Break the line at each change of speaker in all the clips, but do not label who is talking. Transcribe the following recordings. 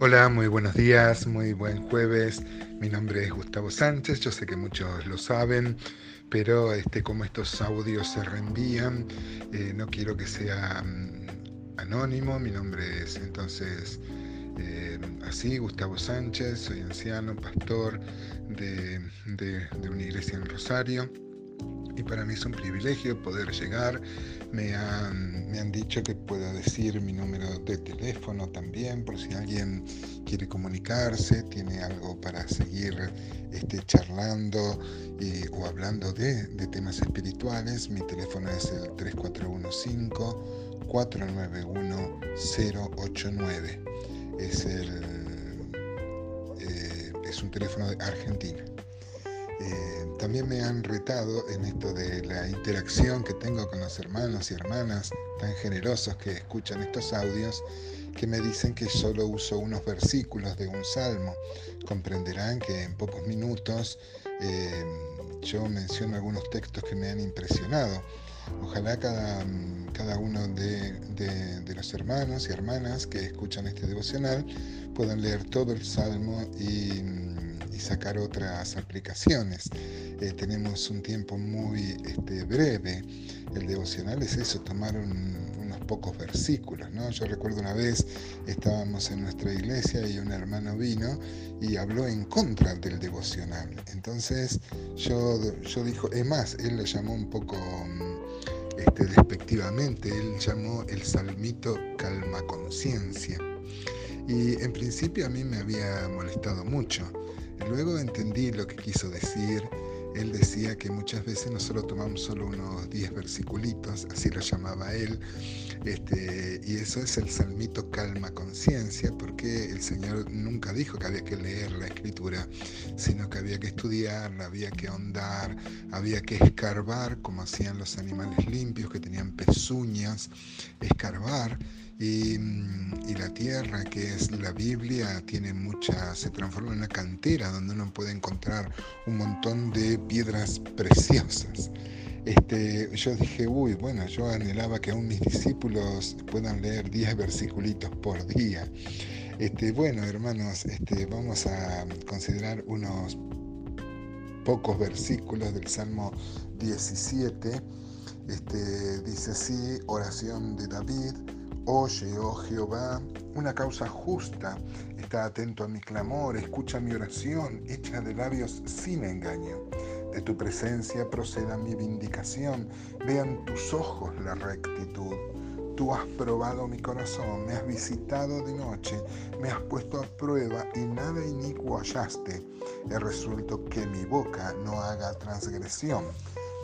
Hola, muy buenos días, muy buen jueves. Mi nombre es Gustavo Sánchez, yo sé que muchos lo saben, pero este, como estos audios se reenvían, eh, no quiero que sea mm, anónimo. Mi nombre es entonces eh, así, Gustavo Sánchez, soy anciano, pastor de, de una iglesia en Rosario y para mí es un privilegio poder llegar. Me han, me han dicho que puedo decir mi número de teléfono también por si alguien quiere comunicarse, tiene algo para seguir este, charlando o hablando de, temas espirituales. Mi teléfono es el 3415 491 089. Es, el, eh, es un teléfono de Argentina. Eh, también me han retado en esto de la interacción que tengo con los hermanos y hermanas tan generosos que escuchan estos audios, que me dicen que solo uso unos versículos de un salmo. Comprenderán que en pocos minutos eh, yo menciono algunos textos que me han impresionado. Ojalá cada, cada uno de, de, los hermanos y hermanas que escuchan este devocional puedan leer todo el salmo y sacar otras aplicaciones. Eh, tenemos un tiempo muy este, breve. El devocional es eso, tomar unos pocos versículos. ¿no? Yo recuerdo una vez estábamos en nuestra iglesia y un hermano vino y habló en contra del devocional. Entonces yo, yo dijo, es más, él lo llamó un poco este, despectivamente, él llamó el salmito calma conciencia. Y en principio a mí me había molestado mucho. Luego entendí lo que quiso decir. Él decía que muchas veces nosotros tomamos solo unos 10 versiculitos, así lo llamaba él, este, y eso es el salmito calma conciencia, porque el Señor nunca dijo que había que leer la escritura, sino que había que estudiarla, había que ahondar, había que escarbar, como hacían los animales limpios que tenían pezuñas, escarbar y, la tierra, que es la Biblia, tiene mucha, se transforma en una cantera donde uno puede encontrar un montón de piedras preciosas. Este, yo dije, uy, bueno, yo anhelaba que aún mis discípulos puedan leer 10 versículos por día. Este, bueno, hermanos, este, vamos a considerar unos pocos versículos del Salmo 17. Este, dice así, oración de David. Oye, oh Jehová, una causa justa, está atento a mi clamor, escucha mi oración, hecha de labios sin engaño. De tu presencia proceda mi vindicación, vean tus ojos la rectitud. Tú has probado mi corazón, me has visitado de noche, me has puesto a prueba y nada inicuo hallaste. He resuelto que mi boca no haga transgresión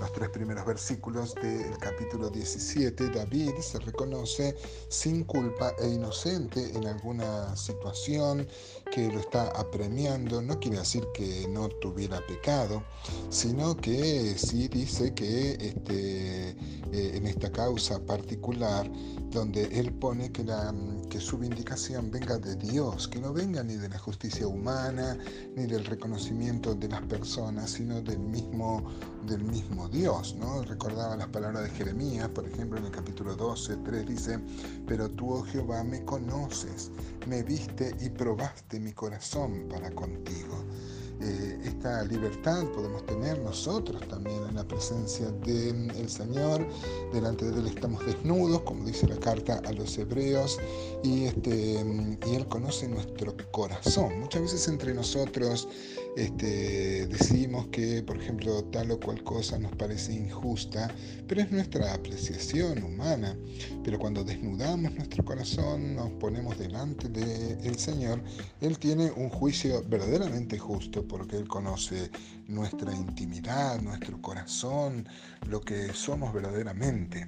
los tres primeros versículos del capítulo 17, David se reconoce sin culpa e inocente en alguna situación que lo está apremiando. No quiere decir que no tuviera pecado, sino que sí dice que este, eh, en esta causa particular, donde él pone que, la, que su vindicación venga de Dios, que no venga ni de la justicia humana, ni del reconocimiento de las personas, sino del mismo, del mismo Dios, ¿no? Recordaba las palabras de Jeremías, por ejemplo, en el capítulo 12, 3 dice, pero tú, oh Jehová, me conoces, me viste y probaste mi corazón para contigo. Eh, esta libertad podemos tener nosotros también en la presencia del Señor. Delante de Él estamos desnudos, como dice la carta a los hebreos, y, este, y Él conoce nuestro corazón. Muchas veces entre nosotros este, decimos que, por ejemplo, tal o cual cosa nos parece injusta, pero es nuestra apreciación humana. Pero cuando desnudamos nuestro corazón, nos ponemos delante del Señor, Él tiene un juicio verdaderamente justo porque Él conoce nuestra intimidad, nuestro corazón, lo que somos verdaderamente.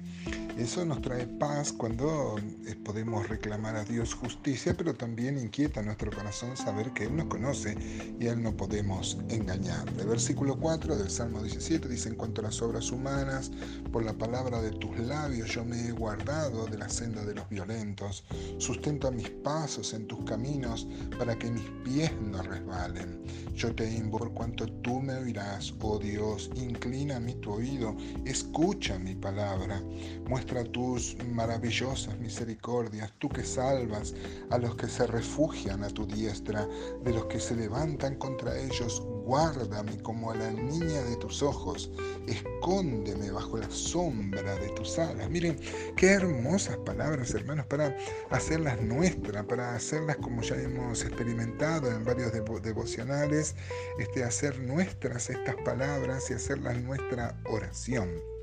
Eso nos trae paz cuando eh, podemos reclamar a Dios justicia, pero también inquieta nuestro corazón saber que Él nos conoce y Él no podemos engañar. El versículo 4 del Salmo 17 dice, en cuanto a las obras humanas, por la palabra de tus labios yo me he guardado de la senda de los violentos, sustento a mis pasos en tus caminos para que mis pies no resbalen. Yo te invoco por cuanto tú me oirás, oh Dios, inclina mi tu oído, escucha mi palabra, muestra tus maravillosas misericordias, tú que salvas a los que se refugian a tu diestra, de los que se levantan contra ellos, guárdame como a la niña de tus ojos, escóndeme bajo la sombra de tus alas. Miren, qué hermosas palabras, hermanos, para hacerlas nuestras, para hacerlas como ya hemos experimentado en varios devocionales, este, hacer nuestras estas palabras y hacerlas nuestra oración.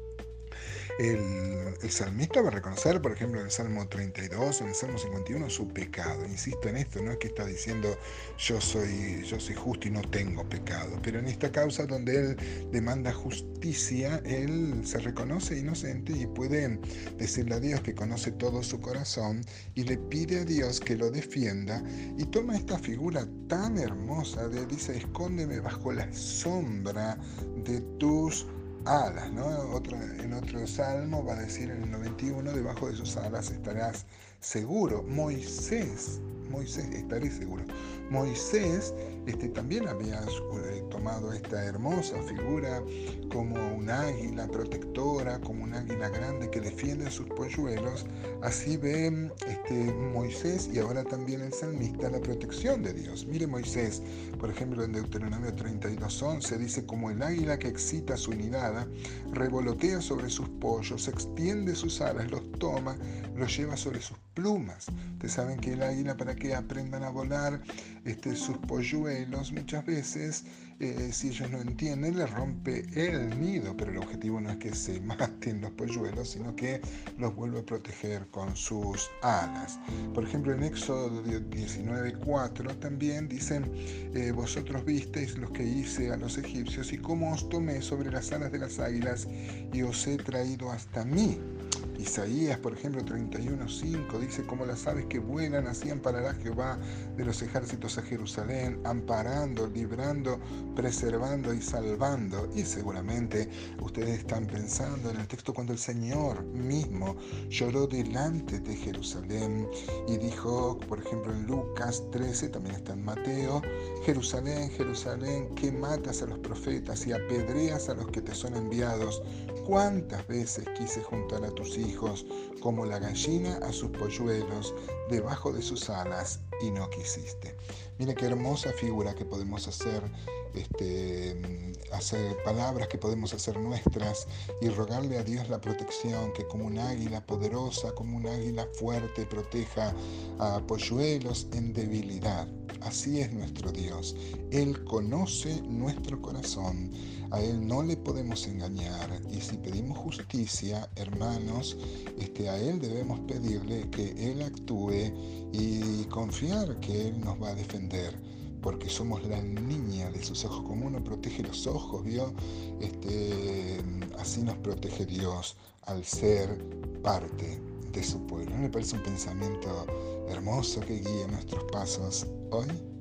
El, salmista va a reconocer, por ejemplo, en el Salmo 32 o en el Salmo 51 su pecado. Insisto en esto, no es que está diciendo yo soy, yo soy justo y no tengo pecado, pero en esta causa donde él demanda justicia, él se reconoce inocente y puede decirle a Dios que conoce todo su corazón y le pide a Dios que lo defienda y toma esta figura tan hermosa de, dice, escóndeme bajo la sombra de tus alas, ¿no? en otro salmo va a decir en el 91, debajo de sus alas estarás seguro. Moisés, Moisés, estaré seguro. Moisés este, también había eh, tomado esta hermosa figura como un águila protectora, como un águila grande que defiende a sus polluelos. Así ve este, Moisés y ahora también el salmista la protección de Dios. Mire Moisés, por ejemplo en Deuteronomio 32.11 dice, como el águila que excita su nidada, revolotea sobre sus pollos, extiende sus alas, los toma, los lleva sobre sus plumas. Ustedes saben que el águila para que aprendan a volar este, sus polluelos muchas veces, eh, si ellos no entienden, les rompe el nido, pero el objetivo no es que se maten los polluelos, sino que los vuelve a proteger con sus alas. Por ejemplo, en Éxodo 19.4 también dicen, eh, vosotros visteis los que hice a los egipcios y cómo os tomé sobre las alas de las águilas y os he traído hasta mí. Isaías, por ejemplo, 31.5 dice, como las aves que vuelan, así amparará Jehová de los ejércitos a Jerusalén, amparando, librando, preservando y salvando. Y seguramente ustedes están pensando en el texto cuando el Señor mismo lloró delante de Jerusalén y dijo, por ejemplo, en Lucas 13, también está en Mateo, Jerusalén, Jerusalén, que matas a los profetas y apedreas a los que te son enviados. ¿Cuántas veces quise juntar a tus hijos como la gallina a sus polluelos debajo de sus alas y no quisiste? Mira qué hermosa figura que podemos hacer, este, hacer palabras que podemos hacer nuestras y rogarle a Dios la protección, que como un águila poderosa, como un águila fuerte, proteja a polluelos en debilidad. Así es nuestro Dios. Él conoce nuestro corazón. A Él no le podemos engañar. Y si pedimos justicia, hermanos, este, a Él debemos pedirle que Él actúe y confiar que Él nos va a defender porque somos la niña de sus ojos, como uno protege los ojos, ¿vio? Este, así nos protege Dios al ser parte de su pueblo. Me parece un pensamiento hermoso que guíe nuestros pasos hoy.